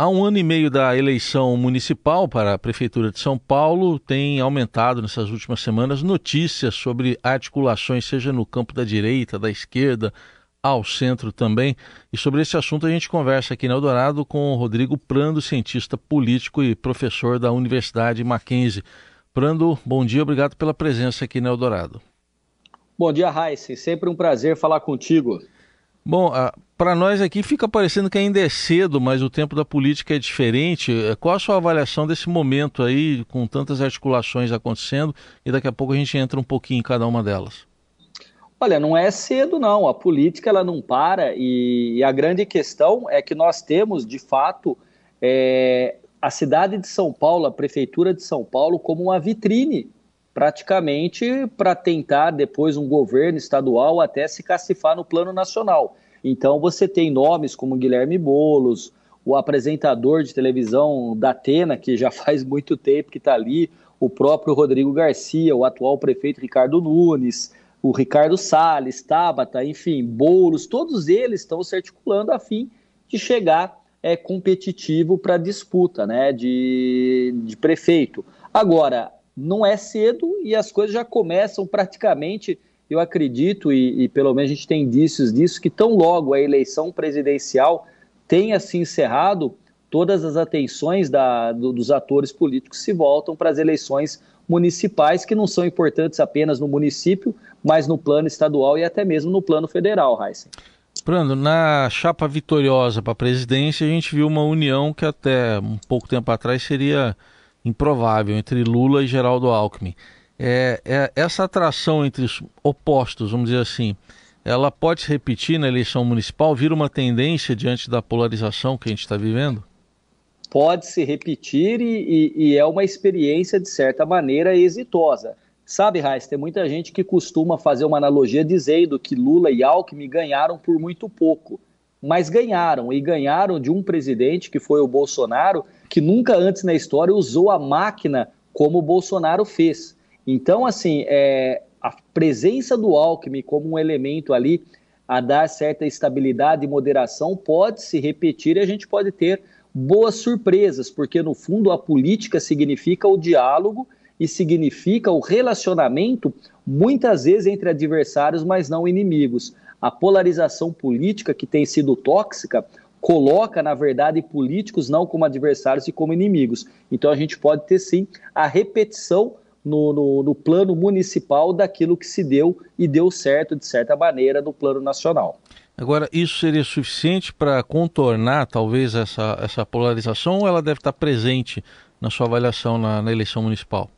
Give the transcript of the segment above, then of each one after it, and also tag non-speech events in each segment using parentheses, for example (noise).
Há um ano e meio da eleição municipal para a Prefeitura de São Paulo, tem aumentado nessas últimas semanas notícias sobre articulações, seja no campo da direita, da esquerda, ao centro também. E sobre esse assunto a gente conversa aqui na Eldorado com o Rodrigo Prando, cientista político e professor da Universidade Mackenzie. Prando, bom dia, obrigado pela presença aqui na Eldorado. Bom dia, Raíssa. Sempre um prazer falar contigo. Bom, para nós aqui fica parecendo que ainda é cedo, mas o tempo da política é diferente. É, qual a sua avaliação desse momento aí, com tantas articulações acontecendo, e daqui a pouco a gente entra um pouquinho em cada uma delas? Olha, não é cedo não, a política ela não para e, a grande questão é que nós temos, de fato, é, a cidade de São Paulo, a prefeitura de São Paulo, como uma vitrine, praticamente para tentar depois um governo estadual até se cacifar no plano nacional. Então você tem nomes como Guilherme Bolos, o apresentador de televisão da Atena, que já (laughs) faz muito tempo que está ali, o próprio Rodrigo Garcia, o atual prefeito Ricardo Nunes, o Ricardo Salles, Tabata, enfim, Bolos, todos eles estão se articulando a fim de chegar é, competitivo para a disputa né, de, de prefeito. Agora, não é cedo e as coisas já começam praticamente eu acredito, e, e, pelo menos a gente tem indícios disso, que tão logo a eleição presidencial tenha se encerrado, todas as atenções da, do, dos atores políticos se voltam para as eleições municipais, que não são importantes apenas no município, mas no plano estadual e até mesmo no plano federal, Heisen. Prando, na chapa vitoriosa para a presidência, a gente viu uma união que até um pouco tempo atrás seria improvável entre Lula e Geraldo Alckmin é, é, essa atração entre os opostos, vamos dizer assim, ela pode se repetir na eleição municipal? Vira uma tendência diante da polarização que a gente está vivendo? Pode se repetir e, e, e, é uma experiência, de certa maneira, exitosa. Sabe, Raiz, tem muita gente que costuma fazer uma analogia dizendo que Lula e Alckmin ganharam por muito pouco. Mas ganharam, e ganharam de um presidente, que foi o Bolsonaro, que nunca antes na história usou a máquina como o Bolsonaro fez. Então, assim, é, a presença do Alckmin como um elemento ali a dar certa estabilidade e moderação pode se repetir e a gente pode ter boas surpresas, porque no fundo a política significa o diálogo e significa o relacionamento, muitas vezes entre adversários, mas não inimigos. A polarização política que tem sido tóxica coloca, na verdade, políticos não como adversários e como inimigos. Então a gente pode ter sim a repetição no, no, no, plano municipal daquilo que se deu e deu certo, de certa maneira, no plano nacional. Agora, isso seria suficiente para contornar, talvez, essa, essa polarização ou ela deve estar presente na sua avaliação na, na eleição municipal?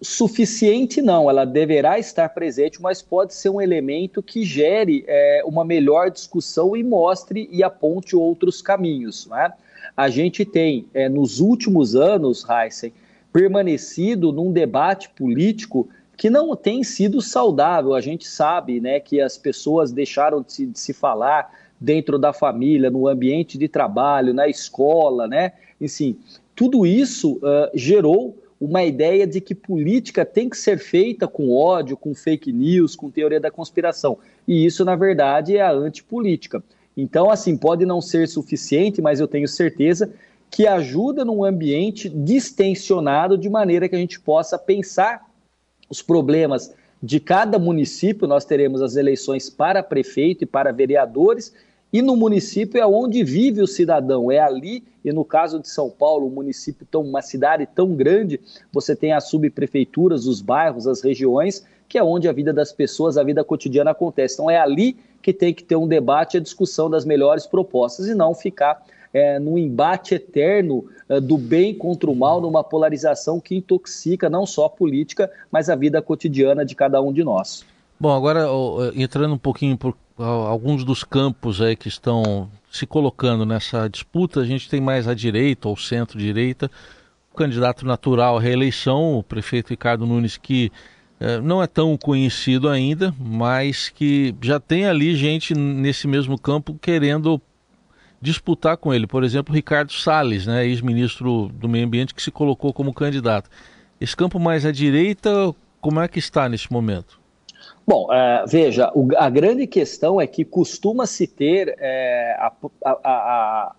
Suficiente não, ela deverá estar presente, mas pode ser um elemento que gere é, uma melhor discussão e mostre e aponte outros caminhos. Né? A gente tem, é, nos últimos anos, Heisen, permanecido num debate político que não tem sido saudável. A gente sabe né, que as pessoas deixaram de se, de se falar dentro da família, no ambiente de trabalho, na escola, né? Enfim, tudo isso uh, gerou uma ideia de que política tem que ser feita com ódio, com fake news, com teoria da conspiração. E isso, na verdade, é a antipolítica. Então, assim, pode não ser suficiente, mas eu tenho certeza que ajuda num ambiente distensionado de maneira que a gente possa pensar os problemas de cada município. Nós teremos as eleições para prefeito e para vereadores, e no município é onde vive o cidadão, é ali, e no caso de São Paulo, um município tão, uma cidade tão grande, você tem as subprefeituras, os bairros, as regiões, que é onde a vida das pessoas, a vida cotidiana acontece. Então é ali que tem que ter um debate, a discussão das melhores propostas e não ficar é, num embate eterno é, do bem contra o mal, numa polarização que intoxica não só a política, mas a vida cotidiana de cada um de nós. Bom, agora entrando um pouquinho por alguns dos campos aí que estão se colocando nessa disputa, a gente tem mais à direita ou centro-direita, o candidato natural à reeleição, o prefeito Ricardo Nunes, que é, não é tão conhecido ainda, mas que já tem ali gente nesse mesmo campo querendo disputar com ele. Por exemplo, Ricardo Salles, né, ex-ministro do Meio Ambiente, que se colocou como candidato. Esse campo mais à direita, como é que está nesse momento? Bom, é, veja, o, a grande questão é que costuma-se ter é, a, a, a,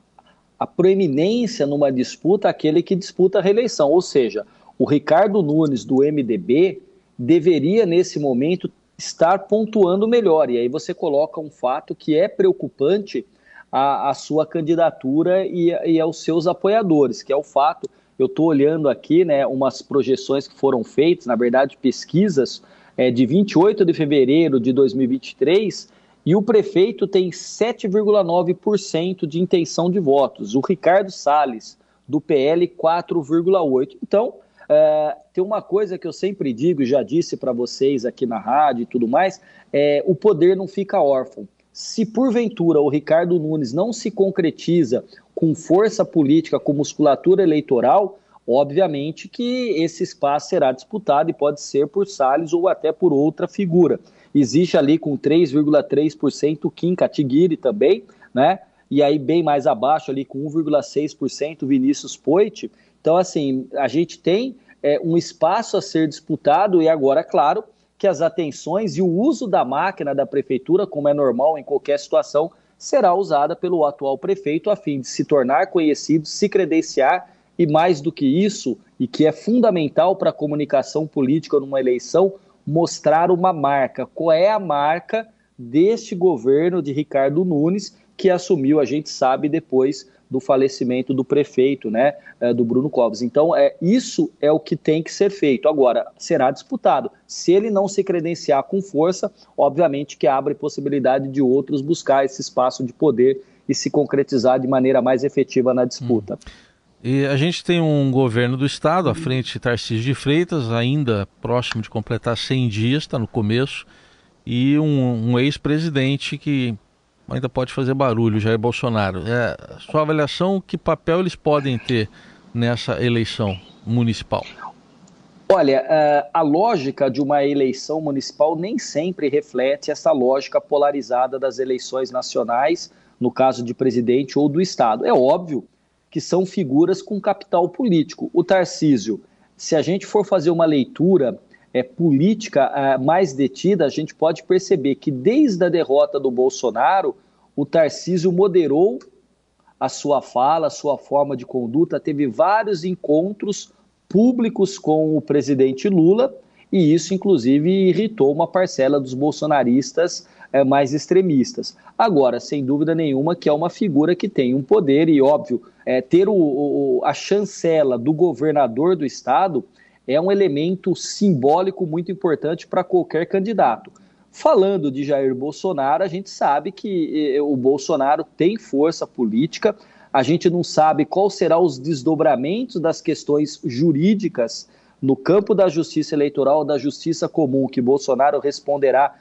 a proeminência numa disputa aquele que disputa a reeleição. Ou seja, o Ricardo Nunes, do MDB, deveria, nesse momento, estar pontuando melhor. E aí você coloca um fato que é preocupante à, sua candidatura e, e aos seus apoiadores, que é o fato. Eu estou olhando aqui né, umas projeções que foram feitas, na verdade, pesquisas é, de 28 de fevereiro de 2023 e o prefeito tem 7,9% de intenção de votos. O Ricardo Salles, do PL, 4,8%. Então, é, tem uma coisa que eu sempre digo, já disse para vocês aqui na rádio e tudo mais, é, o poder não fica órfão. Se porventura o Ricardo Nunes não se concretiza com força política, com musculatura eleitoral, obviamente que esse espaço será disputado e pode ser por Salles ou até por outra figura. Existe ali com 3,3% o Kim Kataguiri também, né? E aí bem mais abaixo ali com 1,6% Vinícius Poit. Então assim, a gente tem é, um espaço a ser disputado e agora, claro, que as atenções e o uso da máquina da prefeitura, como é normal em qualquer situação, será usada pelo atual prefeito a fim de se tornar conhecido, se credenciar e mais do que isso, e que é fundamental para a comunicação política numa eleição, mostrar uma marca. Qual é a marca deste governo de Ricardo Nunes, que assumiu, a gente sabe, depois do falecimento do prefeito, né, é, do Bruno Covas. Então, é, isso é o que tem que ser feito. Agora, será disputado. Se ele não se credenciar com força, obviamente que abre possibilidade de outros buscar esse espaço de poder e se concretizar de maneira mais efetiva na disputa. Hum. E a gente tem um governo do estado, à frente Tarcísio de Freitas, ainda próximo de completar 100 dias, está no começo, e um, um ex-presidente que ainda pode fazer barulho, Jair Bolsonaro. É, sua avaliação, que papel eles podem ter nessa eleição municipal? Olha, é, a lógica de uma eleição municipal nem sempre reflete essa lógica polarizada das eleições nacionais, no caso de presidente ou do Estado. É óbvio que são figuras com capital político. O Tarcísio, se a gente for fazer uma leitura é, política é, mais detida, a gente pode perceber que desde a derrota do Bolsonaro, o Tarcísio moderou a sua fala, a sua forma de conduta, teve vários encontros públicos com o presidente Lula, e isso, inclusive, irritou uma parcela dos bolsonaristas é, mais extremistas. Agora, sem dúvida nenhuma, que é uma figura que tem um poder, e óbvio, é, ter o, o, a chancela do governador do estado é um elemento simbólico muito importante para qualquer candidato. Falando de Jair Bolsonaro, a gente sabe que o Bolsonaro tem força política, a gente não sabe qual serão os desdobramentos das questões jurídicas no campo da justiça eleitoral, da justiça comum, que Bolsonaro responderá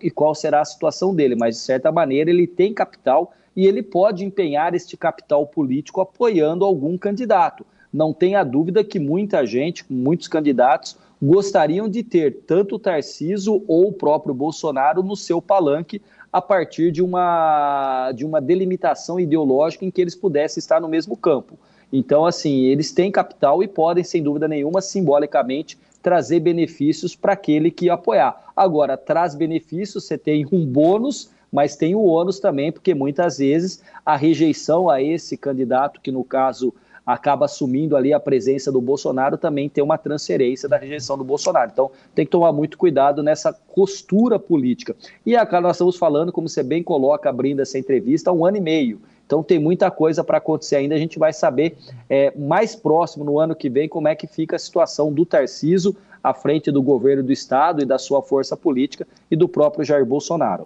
e qual será a situação dele, mas de certa maneira ele tem capital e ele pode empenhar este capital político apoiando algum candidato. Não tenha dúvida que muita gente, muitos candidatos, gostariam de ter tanto o Tarciso ou o próprio Bolsonaro no seu palanque a partir de uma, de uma delimitação ideológica em que eles pudessem estar no mesmo campo. Então, assim, eles têm capital e podem, sem dúvida nenhuma, simbolicamente trazer benefícios para aquele que apoiar. Agora, traz benefícios, você tem um bônus, mas tem o ônus também, porque muitas vezes a rejeição a esse candidato, que no caso acaba assumindo ali a presença do Bolsonaro, também tem uma transferência da rejeição do Bolsonaro. Então tem que tomar muito cuidado nessa costura política. E a nós estamos falando, como você bem coloca, abrindo essa entrevista, há um ano e meio. Então tem muita coisa para acontecer ainda. A gente vai saber é, mais próximo no ano que vem como é que fica a situação do Tarciso à frente do governo do estado e da sua força política e do próprio Jair Bolsonaro.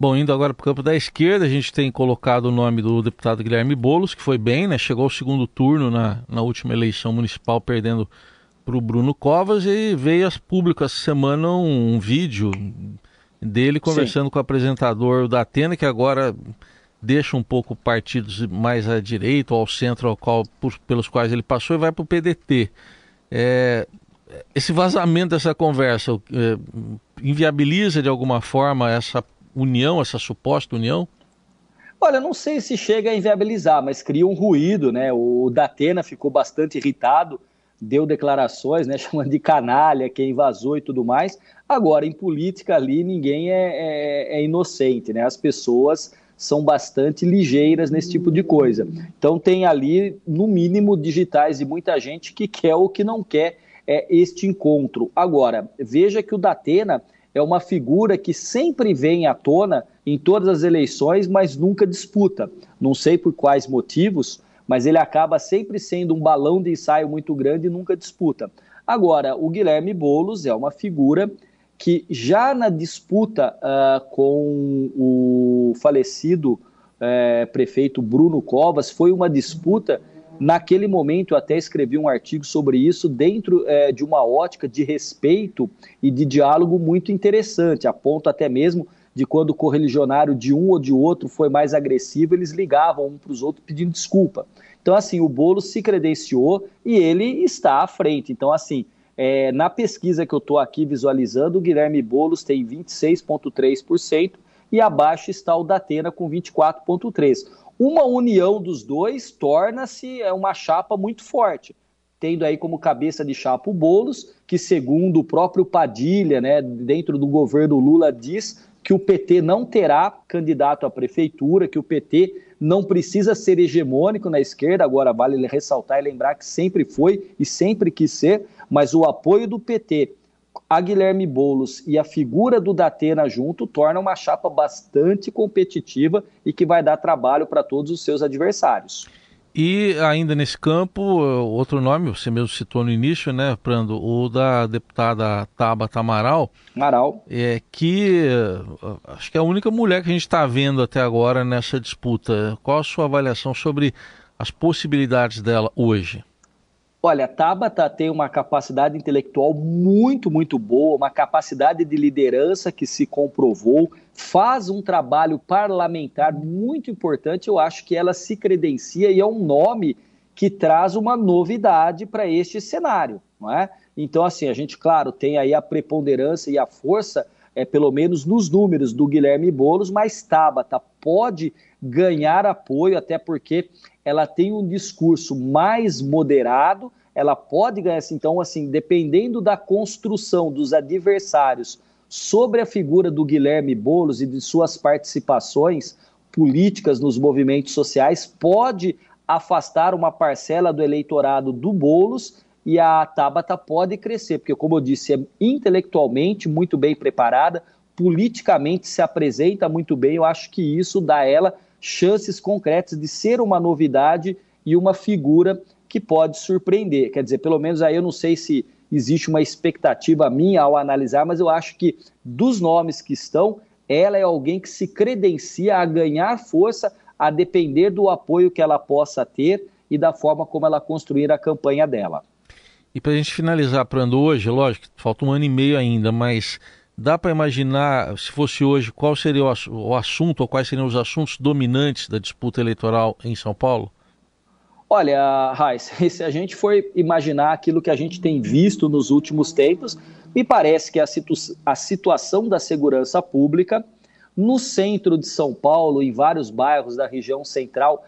Bom, indo agora para o campo da esquerda, a gente tem colocado o nome do deputado Guilherme Boulos, que foi bem, né? Chegou ao segundo turno na, na última eleição municipal, perdendo para o Bruno Covas, e veio as públicas essa semana um, um vídeo dele conversando Sim. com o apresentador da Atena, que agora deixa um pouco partidos mais à direita ou ao centro ao qual, por, pelos quais ele passou e vai para o PDT. É, esse vazamento dessa conversa é, inviabiliza de alguma forma essa união, essa suposta união? Olha, não sei se chega a inviabilizar, mas cria um ruído, né? O Datena ficou bastante irritado, deu declarações, né? (laughs) Chamando de canalha, quem vazou e tudo mais. Agora, em política ali, ninguém é, é, é inocente, né? As pessoas são bastante ligeiras nesse tipo de coisa. Então tem ali, no mínimo, digitais de muita gente que quer ou que não quer é, este encontro. Agora, veja que o Datena é uma figura que sempre vem à tona em todas as eleições, mas nunca disputa. Não sei por quais motivos, mas ele acaba sempre sendo um balão de ensaio muito grande e nunca disputa. Agora, o Guilherme Bolos é uma figura que já na disputa uh, com o falecido uh, prefeito Bruno Covas, foi uma disputa, naquele momento eu até escrevi um artigo sobre isso, dentro uh, de uma ótica de respeito e de diálogo muito interessante, a ponto até mesmo de quando o correligionário de um ou de outro foi mais agressivo, eles ligavam um para os outros pedindo desculpa. Então, assim, o bolo se credenciou e ele está à frente. Então, assim, é, na pesquisa que eu estou aqui visualizando, o Guilherme Boulos tem 26,3% e abaixo está o Datena com 24,3%. Uma união dos dois torna-se é, uma chapa muito forte, tendo aí como cabeça de chapa o Boulos, que segundo o próprio Padilha, né, dentro do governo Lula, diz que o PT não terá candidato à prefeitura, que o PT não precisa ser hegemônico na esquerda, agora vale ressaltar e lembrar que sempre foi e sempre quis ser, mas o apoio do PT a Guilherme Boulos e a figura do Datena junto torna uma chapa bastante competitiva e que vai dar trabalho para todos os seus adversários. E ainda nesse campo, outro nome, você mesmo citou no início, né, Prando, o da deputada Tabata Amaral. Amaral. É, que acho que é a única mulher que a gente está vendo até agora nessa disputa. Qual a sua avaliação sobre as possibilidades dela hoje? Olha, a Tabata tem uma capacidade intelectual muito, muito boa, uma capacidade de liderança que se comprovou, faz um trabalho parlamentar muito importante. Eu acho que ela se credencia e é um nome que traz uma novidade para este cenário, não é? Então, assim, a gente, claro, tem aí a preponderância e a força, é, pelo menos nos números do Guilherme Boulos, mas Tabata pode ganhar apoio, até porque ela tem um discurso mais moderado, ela pode ganhar, então, assim, dependendo da construção dos adversários sobre a figura do Guilherme Bolos e de suas participações políticas nos movimentos sociais, pode afastar uma parcela do eleitorado do Bolos e a Tabata pode crescer, porque, como eu disse, é intelectualmente muito bem preparada, politicamente se apresenta muito bem. Eu acho que isso dá ela chances concretas de ser uma novidade e uma figura que pode surpreender. Quer dizer, pelo menos aí eu não sei se existe uma expectativa minha ao analisar, mas eu acho que dos nomes que estão, ela é alguém que se credencia a ganhar força a depender do apoio que ela possa ter e da forma como ela construir a campanha dela. E para a gente finalizar, Prando, hoje, lógico, falta um ano e meio ainda, mas Dá para imaginar, se fosse hoje, qual seria o, assunto ou quais seriam os assuntos dominantes da disputa eleitoral em São Paulo? Olha, Raiz, (laughs) se a gente for imaginar aquilo que a gente tem visto nos últimos tempos, me parece que a, situ a situação da segurança pública no centro de São Paulo, em vários bairros da região central,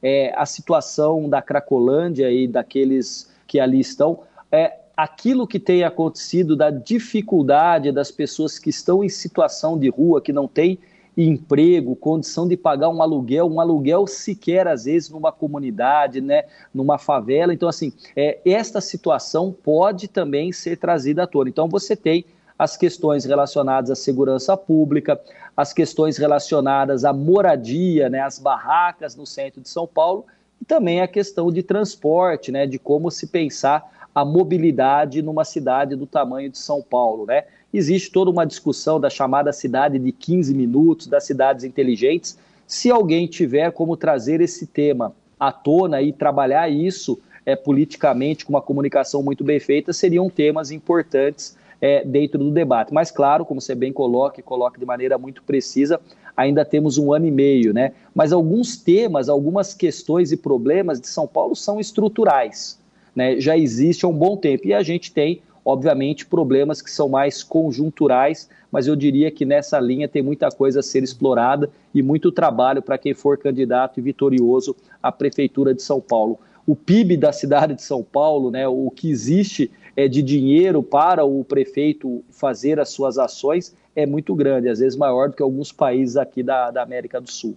é, a situação da Cracolândia e daqueles que ali estão, é, aquilo que tem acontecido da dificuldade das pessoas que estão em situação de rua, que não têm emprego, condição de pagar um aluguel, um aluguel sequer às vezes numa comunidade, né, numa favela. Então, assim, é, esta situação pode também ser trazida à tona. Então, você tem as questões relacionadas à segurança pública, as questões relacionadas à moradia, né, as barracas no centro de São Paulo, e também a questão de transporte, né, de como se pensar a mobilidade numa cidade do tamanho de São Paulo, né? Existe toda uma discussão da chamada cidade de 15 minutos, das cidades inteligentes. Se alguém tiver como trazer esse tema à tona e trabalhar isso é, politicamente com uma comunicação muito bem feita, seriam temas importantes é, dentro do debate. Mas, claro, como você bem coloca e coloca de maneira muito precisa, ainda temos um ano e meio, né? Mas alguns temas, algumas questões e problemas de São Paulo são estruturais né, já existe há um bom tempo. E a gente tem, obviamente, problemas que são mais conjunturais, mas eu diria que nessa linha tem muita coisa a ser explorada e muito trabalho para quem for candidato e vitorioso à Prefeitura de São Paulo. O PIB da cidade de São Paulo, né, o que existe é, de dinheiro para o prefeito fazer as suas ações é muito grande, às vezes maior do que alguns países aqui da, da América do Sul.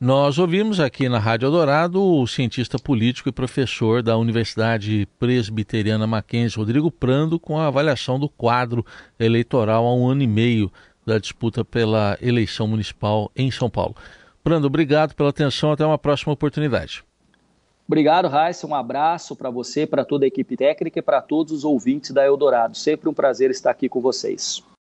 Nós ouvimos aqui na Rádio Eldorado o cientista político e professor da Universidade Presbiteriana Mackenzie, Rodrigo Prando, com a avaliação do quadro eleitoral há um ano e meio da disputa pela eleição municipal em São Paulo. Prando, obrigado pela atenção. Até uma próxima oportunidade. Obrigado, Raíssa. Um abraço para você, para toda a equipe técnica e para todos os ouvintes da Eldorado. Sempre um prazer estar aqui com vocês.